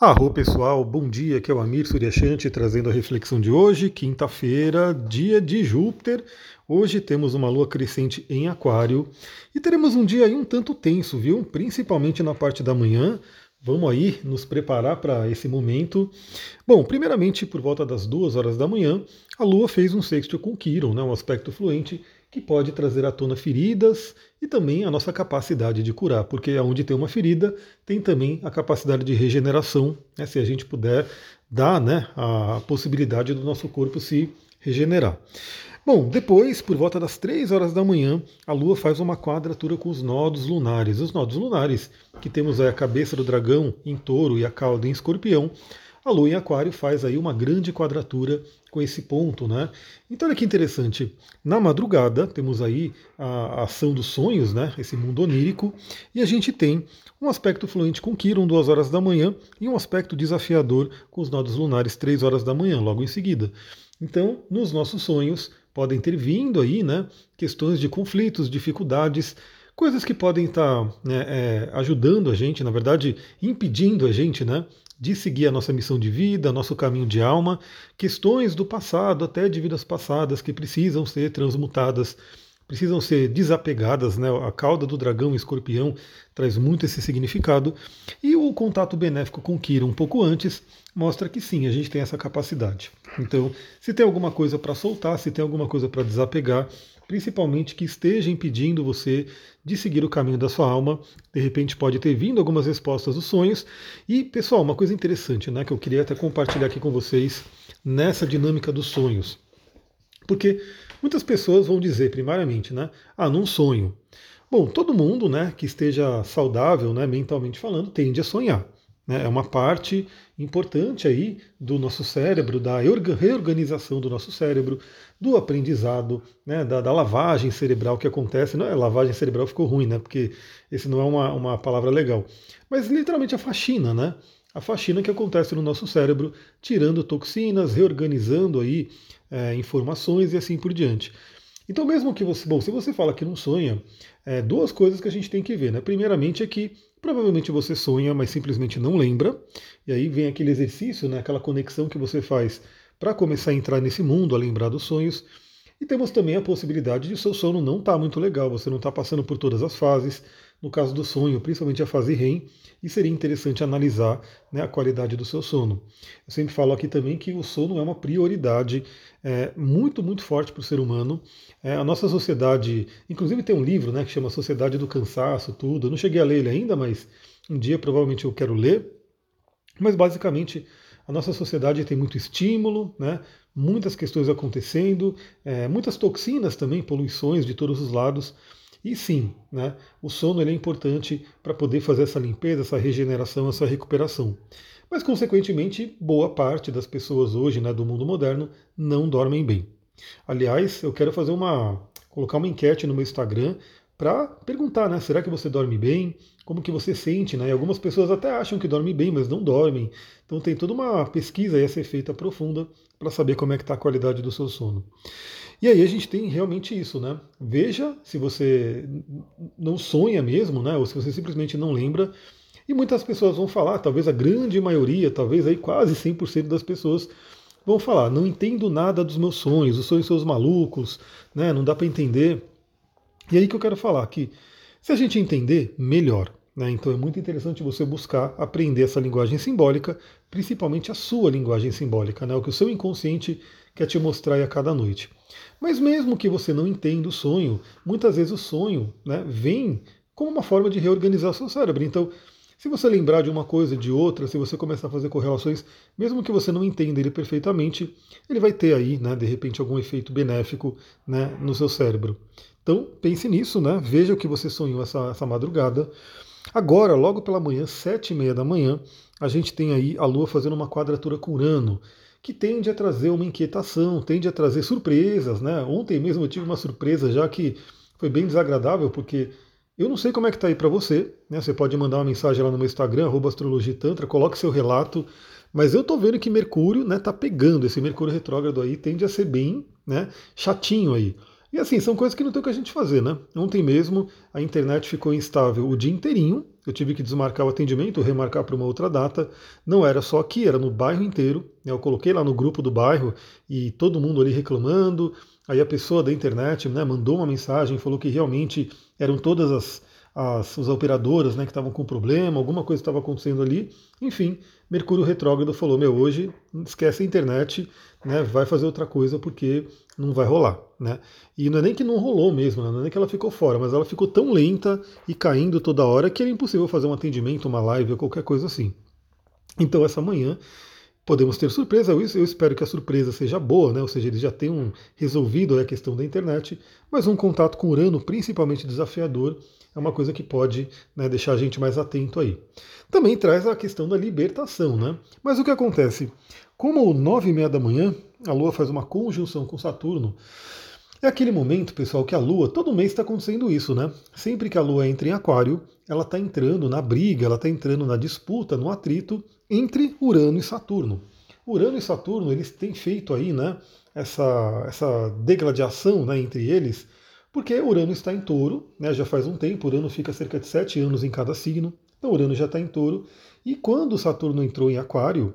Arro pessoal, bom dia, aqui é o Amir Suryashanti trazendo a reflexão de hoje, quinta-feira, dia de Júpiter. Hoje temos uma lua crescente em Aquário e teremos um dia aí um tanto tenso, viu? Principalmente na parte da manhã. Vamos aí nos preparar para esse momento. Bom, primeiramente, por volta das duas horas da manhã, a Lua fez um sexto com Quiron, né, um aspecto fluente que pode trazer à tona feridas e também a nossa capacidade de curar, porque onde tem uma ferida, tem também a capacidade de regeneração, né, se a gente puder dar né, a possibilidade do nosso corpo se regenerar. Bom, depois, por volta das 3 horas da manhã, a Lua faz uma quadratura com os nodos lunares. Os nodos lunares, que temos a cabeça do dragão em touro e a cauda em escorpião, a Lua em Aquário faz aí uma grande quadratura com esse ponto, né? Então olha que interessante. Na madrugada temos aí a ação dos sonhos, né? Esse mundo onírico, e a gente tem um aspecto fluente com Quiron, duas horas da manhã, e um aspecto desafiador com os nodos lunares, três horas da manhã, logo em seguida. Então, nos nossos sonhos podem ter vindo aí, né? Questões de conflitos, dificuldades, coisas que podem estar né, é, ajudando a gente, na verdade, impedindo a gente, né? De seguir a nossa missão de vida, nosso caminho de alma, questões do passado, até de vidas passadas, que precisam ser transmutadas, precisam ser desapegadas. Né? A cauda do dragão escorpião traz muito esse significado. E o contato benéfico com Kira um pouco antes mostra que sim, a gente tem essa capacidade. Então, se tem alguma coisa para soltar, se tem alguma coisa para desapegar, principalmente que esteja impedindo você de seguir o caminho da sua alma. De repente pode ter vindo algumas respostas dos sonhos. E, pessoal, uma coisa interessante né, que eu queria até compartilhar aqui com vocês nessa dinâmica dos sonhos. Porque muitas pessoas vão dizer, primariamente, né? Ah, num sonho. Bom, todo mundo né, que esteja saudável, né, mentalmente falando, tende a sonhar. Né? É uma parte importante aí do nosso cérebro, da reorganização do nosso cérebro, do aprendizado, né? da, da, lavagem cerebral que acontece. Não é lavagem cerebral ficou ruim, né? Porque esse não é uma, uma palavra legal. Mas literalmente a faxina, né? A faxina que acontece no nosso cérebro, tirando toxinas, reorganizando aí é, informações e assim por diante. Então, mesmo que você. Bom, se você fala que não sonha, é, duas coisas que a gente tem que ver, né? Primeiramente é que Provavelmente você sonha, mas simplesmente não lembra. E aí vem aquele exercício, né, aquela conexão que você faz para começar a entrar nesse mundo, a lembrar dos sonhos. E temos também a possibilidade de seu sono não estar tá muito legal, você não está passando por todas as fases, no caso do sonho, principalmente a fase REM, e seria interessante analisar né, a qualidade do seu sono. Eu sempre falo aqui também que o sono é uma prioridade é, muito, muito forte para o ser humano. É, a nossa sociedade, inclusive tem um livro né, que chama Sociedade do Cansaço, tudo. Eu não cheguei a ler ele ainda, mas um dia provavelmente eu quero ler. Mas basicamente a nossa sociedade tem muito estímulo, né? muitas questões acontecendo, é, muitas toxinas também, poluições de todos os lados. E sim, né, o sono é importante para poder fazer essa limpeza, essa regeneração, essa recuperação. Mas, consequentemente, boa parte das pessoas hoje né, do mundo moderno não dormem bem. Aliás, eu quero fazer uma. colocar uma enquete no meu Instagram para perguntar, né? Será que você dorme bem? Como que você sente, né? E algumas pessoas até acham que dormem bem, mas não dormem. Então tem toda uma pesquisa a ser feita profunda para saber como é que está a qualidade do seu sono. E aí a gente tem realmente isso, né? Veja se você não sonha mesmo, né? Ou se você simplesmente não lembra. E muitas pessoas vão falar, talvez a grande maioria, talvez aí quase 100% das pessoas vão falar: não entendo nada dos meus sonhos, os sonhos são os malucos, né? Não dá para entender. E aí que eu quero falar que se a gente entender, melhor. Né? Então é muito interessante você buscar aprender essa linguagem simbólica, principalmente a sua linguagem simbólica, né? o que o seu inconsciente quer te mostrar a cada noite. Mas mesmo que você não entenda o sonho, muitas vezes o sonho né, vem como uma forma de reorganizar o seu cérebro. Então, se você lembrar de uma coisa, de outra, se você começar a fazer correlações, mesmo que você não entenda ele perfeitamente, ele vai ter aí, né, de repente, algum efeito benéfico né, no seu cérebro. Então pense nisso, né? Veja o que você sonhou essa, essa madrugada. Agora, logo pela manhã, sete e meia da manhã, a gente tem aí a Lua fazendo uma quadratura com Urano, que tende a trazer uma inquietação, tende a trazer surpresas, né? Ontem mesmo eu tive uma surpresa já que foi bem desagradável, porque eu não sei como é que tá aí para você, né? Você pode mandar uma mensagem lá no meu Instagram, astrologitantra, coloque seu relato, mas eu tô vendo que Mercúrio, né, tá pegando, esse Mercúrio retrógrado aí tende a ser bem, né, chatinho aí. E assim, são coisas que não tem o que a gente fazer, né? Ontem mesmo a internet ficou instável o dia inteirinho, eu tive que desmarcar o atendimento, remarcar para uma outra data. Não era só aqui, era no bairro inteiro. Eu coloquei lá no grupo do bairro e todo mundo ali reclamando. Aí a pessoa da internet né, mandou uma mensagem, falou que realmente eram todas as, as, as operadoras né, que estavam com problema, alguma coisa estava acontecendo ali. Enfim, Mercúrio retrógrado falou: Meu, hoje esquece a internet, né, vai fazer outra coisa porque não vai rolar. Né? E não é nem que não rolou mesmo, né? não é nem que ela ficou fora, mas ela ficou tão lenta e caindo toda hora que era impossível fazer um atendimento, uma live ou qualquer coisa assim. Então, essa manhã podemos ter surpresa. Eu, espero que a surpresa seja boa, né? ou seja, eles já tenham resolvido a questão da internet, mas um contato com Urano, principalmente desafiador, é uma coisa que pode né, deixar a gente mais atento aí. Também traz a questão da libertação, né? Mas o que acontece? Como nove e meia da manhã, a Lua faz uma conjunção com Saturno, é aquele momento, pessoal, que a Lua, todo mês está acontecendo isso, né? Sempre que a Lua entra em Aquário, ela está entrando na briga, ela está entrando na disputa, no atrito entre Urano e Saturno. Urano e Saturno, eles têm feito aí, né, essa, essa degladiação né, entre eles, porque Urano está em touro, né, já faz um tempo, Urano fica cerca de sete anos em cada signo, então Urano já está em touro, e quando Saturno entrou em Aquário,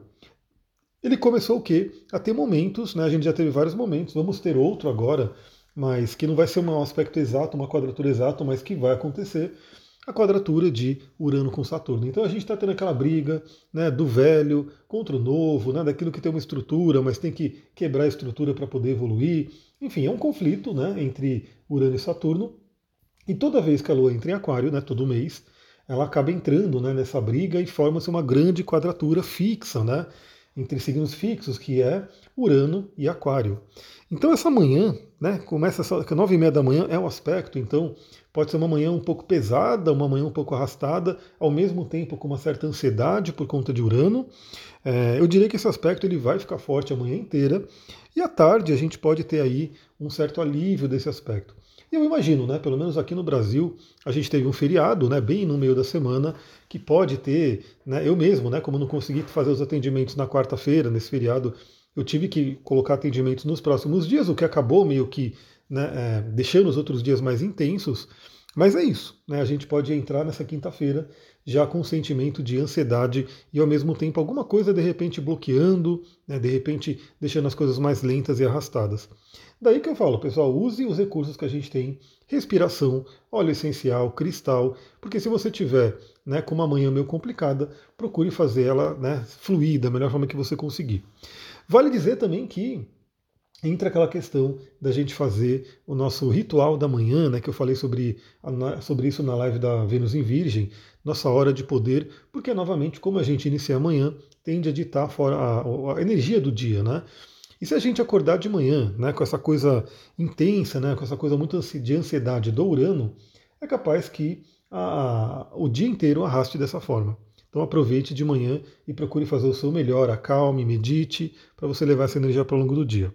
ele começou o quê? A ter momentos, né, a gente já teve vários momentos, vamos ter outro agora, mas que não vai ser um aspecto exato, uma quadratura exata, mas que vai acontecer, a quadratura de Urano com Saturno. Então a gente está tendo aquela briga né, do velho contra o novo, né, daquilo que tem uma estrutura, mas tem que quebrar a estrutura para poder evoluir. Enfim, é um conflito né, entre Urano e Saturno. E toda vez que a Lua entra em Aquário, né, todo mês, ela acaba entrando né, nessa briga e forma-se uma grande quadratura fixa, né, entre signos fixos, que é Urano e Aquário. Então essa manhã, né, começa só nove e meia da manhã é o aspecto, então pode ser uma manhã um pouco pesada, uma manhã um pouco arrastada, ao mesmo tempo com uma certa ansiedade por conta de Urano. É, eu diria que esse aspecto ele vai ficar forte a manhã inteira e à tarde a gente pode ter aí um certo alívio desse aspecto. Eu imagino, né, pelo menos aqui no Brasil, a gente teve um feriado, né, bem no meio da semana, que pode ter, né, eu mesmo, né, como não consegui fazer os atendimentos na quarta-feira, nesse feriado, eu tive que colocar atendimentos nos próximos dias, o que acabou meio que né, é, deixando os outros dias mais intensos. Mas é isso, né? a gente pode entrar nessa quinta-feira já com um sentimento de ansiedade e ao mesmo tempo alguma coisa de repente bloqueando, né, de repente deixando as coisas mais lentas e arrastadas. Daí que eu falo, pessoal, use os recursos que a gente tem, respiração, óleo essencial, cristal, porque se você tiver né, com uma manhã meio complicada, procure fazer ela né, fluir da melhor forma que você conseguir. Vale dizer também que entra aquela questão da gente fazer o nosso ritual da manhã, né, que eu falei sobre, sobre isso na live da Vênus em Virgem, nossa hora de poder, porque novamente, como a gente inicia amanhã, tende a ditar fora a, a energia do dia, né? E se a gente acordar de manhã, né, com essa coisa intensa, né, com essa coisa muito de ansiedade do Urano, é capaz que a, o dia inteiro arraste dessa forma. Então aproveite de manhã e procure fazer o seu melhor, acalme, medite, para você levar essa energia para o longo do dia.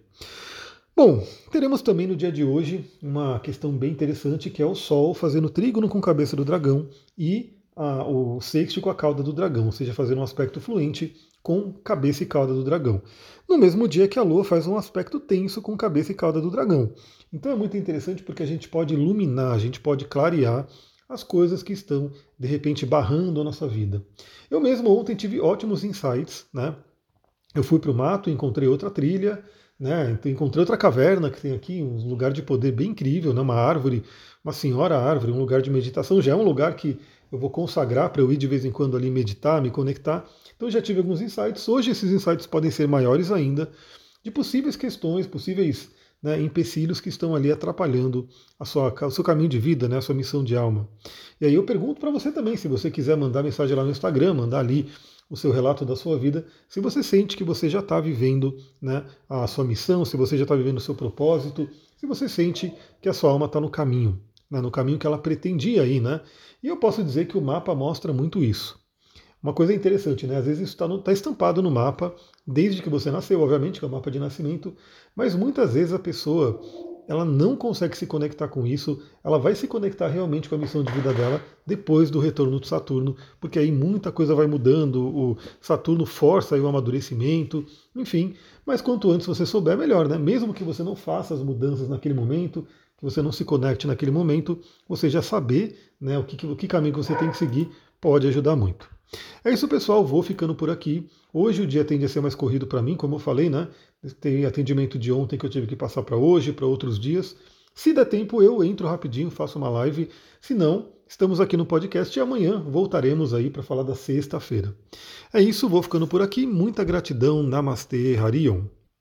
Bom, teremos também no dia de hoje uma questão bem interessante que é o Sol fazendo trígono com a cabeça do dragão e a, o sexto com a cauda do dragão, ou seja, fazendo um aspecto fluente com cabeça e cauda do dragão. No mesmo dia que a Lua faz um aspecto tenso com cabeça e cauda do dragão. Então é muito interessante porque a gente pode iluminar, a gente pode clarear as coisas que estão, de repente, barrando a nossa vida. Eu mesmo ontem tive ótimos insights, né? Eu fui para o mato, encontrei outra trilha, né? Encontrei outra caverna que tem aqui, um lugar de poder bem incrível, né? uma árvore, uma senhora árvore, um lugar de meditação. Já é um lugar que eu vou consagrar para eu ir de vez em quando ali meditar, me conectar. Então já tive alguns insights. Hoje esses insights podem ser maiores ainda, de possíveis questões, possíveis né, empecilhos que estão ali atrapalhando a sua, o seu caminho de vida, né, a sua missão de alma. E aí eu pergunto para você também, se você quiser mandar mensagem lá no Instagram, mandar ali o seu relato da sua vida, se você sente que você já está vivendo né, a sua missão, se você já está vivendo o seu propósito, se você sente que a sua alma está no caminho, né, no caminho que ela pretendia ir, né? E eu posso dizer que o mapa mostra muito isso. Uma coisa interessante, né? Às vezes isso está tá estampado no mapa, desde que você nasceu, obviamente, que é o mapa de nascimento, mas muitas vezes a pessoa ela não consegue se conectar com isso, ela vai se conectar realmente com a missão de vida dela depois do retorno do Saturno, porque aí muita coisa vai mudando, o Saturno força aí o amadurecimento, enfim, mas quanto antes você souber, melhor, né? Mesmo que você não faça as mudanças naquele momento, que você não se conecte naquele momento, você já saber né, o, que, o que caminho que você tem que seguir pode ajudar muito. É isso, pessoal. Vou ficando por aqui. Hoje o dia tende a ser mais corrido para mim, como eu falei, né? Tem atendimento de ontem que eu tive que passar para hoje, para outros dias. Se der tempo, eu entro rapidinho, faço uma live. Se não, estamos aqui no podcast e amanhã voltaremos aí para falar da sexta-feira. É isso, vou ficando por aqui. Muita gratidão. Namastê, Harion.